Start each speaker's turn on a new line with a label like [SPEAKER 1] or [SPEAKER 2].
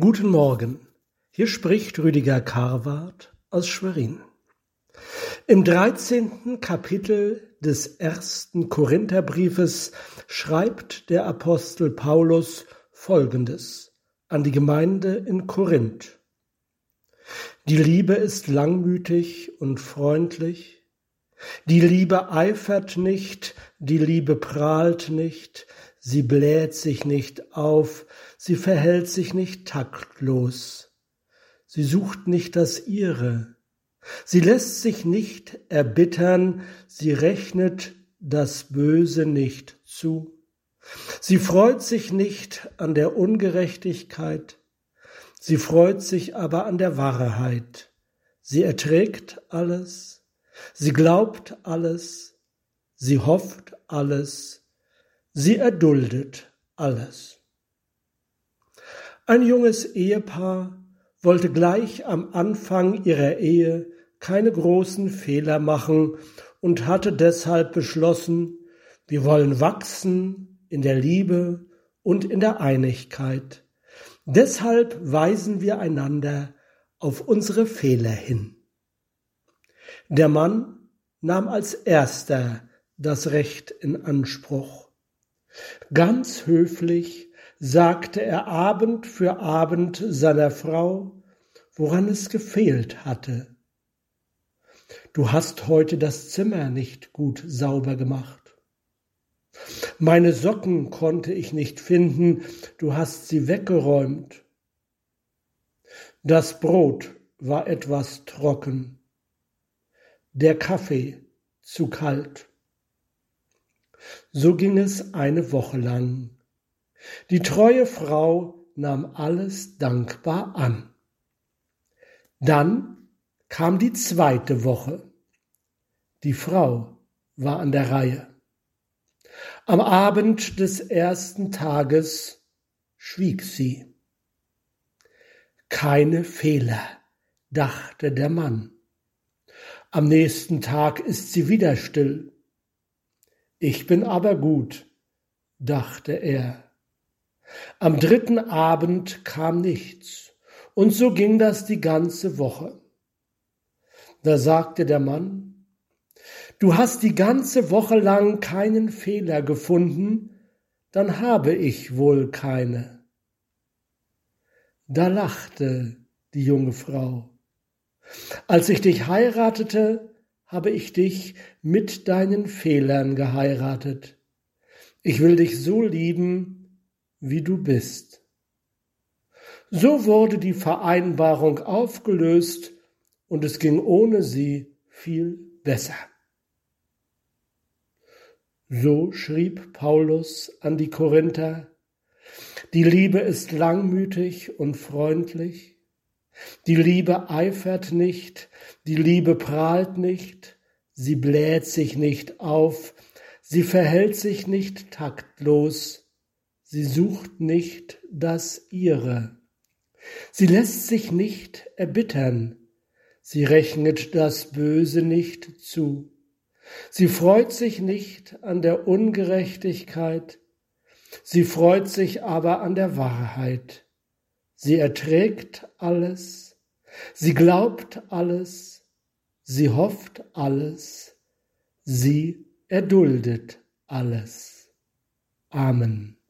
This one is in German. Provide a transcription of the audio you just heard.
[SPEAKER 1] Guten Morgen, hier spricht Rüdiger Karwart aus Schwerin. Im dreizehnten Kapitel des ersten Korintherbriefes schreibt der Apostel Paulus Folgendes an die Gemeinde in Korinth. Die Liebe ist langmütig und freundlich, die Liebe eifert nicht, die Liebe prahlt nicht, Sie bläht sich nicht auf, sie verhält sich nicht taktlos. Sie sucht nicht das ihre. Sie lässt sich nicht erbittern, sie rechnet das Böse nicht zu. Sie freut sich nicht an der Ungerechtigkeit, sie freut sich aber an der Wahrheit. Sie erträgt alles, sie glaubt alles, sie hofft alles, Sie erduldet alles. Ein junges Ehepaar wollte gleich am Anfang ihrer Ehe keine großen Fehler machen und hatte deshalb beschlossen, wir wollen wachsen in der Liebe und in der Einigkeit. Deshalb weisen wir einander auf unsere Fehler hin. Der Mann nahm als erster das Recht in Anspruch. Ganz höflich sagte er Abend für Abend seiner Frau, woran es gefehlt hatte. Du hast heute das Zimmer nicht gut sauber gemacht. Meine Socken konnte ich nicht finden, du hast sie weggeräumt. Das Brot war etwas trocken, der Kaffee zu kalt. So ging es eine Woche lang. Die treue Frau nahm alles dankbar an. Dann kam die zweite Woche. Die Frau war an der Reihe. Am Abend des ersten Tages schwieg sie. Keine Fehler, dachte der Mann. Am nächsten Tag ist sie wieder still. Ich bin aber gut, dachte er. Am dritten Abend kam nichts, und so ging das die ganze Woche. Da sagte der Mann, Du hast die ganze Woche lang keinen Fehler gefunden, dann habe ich wohl keine. Da lachte die junge Frau. Als ich dich heiratete, habe ich dich mit deinen Fehlern geheiratet. Ich will dich so lieben, wie du bist. So wurde die Vereinbarung aufgelöst und es ging ohne sie viel besser. So schrieb Paulus an die Korinther, die Liebe ist langmütig und freundlich, die Liebe eifert nicht, die Liebe prahlt nicht, sie bläht sich nicht auf, sie verhält sich nicht taktlos, sie sucht nicht das ihre. Sie lässt sich nicht erbittern, sie rechnet das Böse nicht zu. Sie freut sich nicht an der Ungerechtigkeit, sie freut sich aber an der Wahrheit. Sie erträgt alles, sie glaubt alles, sie hofft alles, sie erduldet alles. Amen.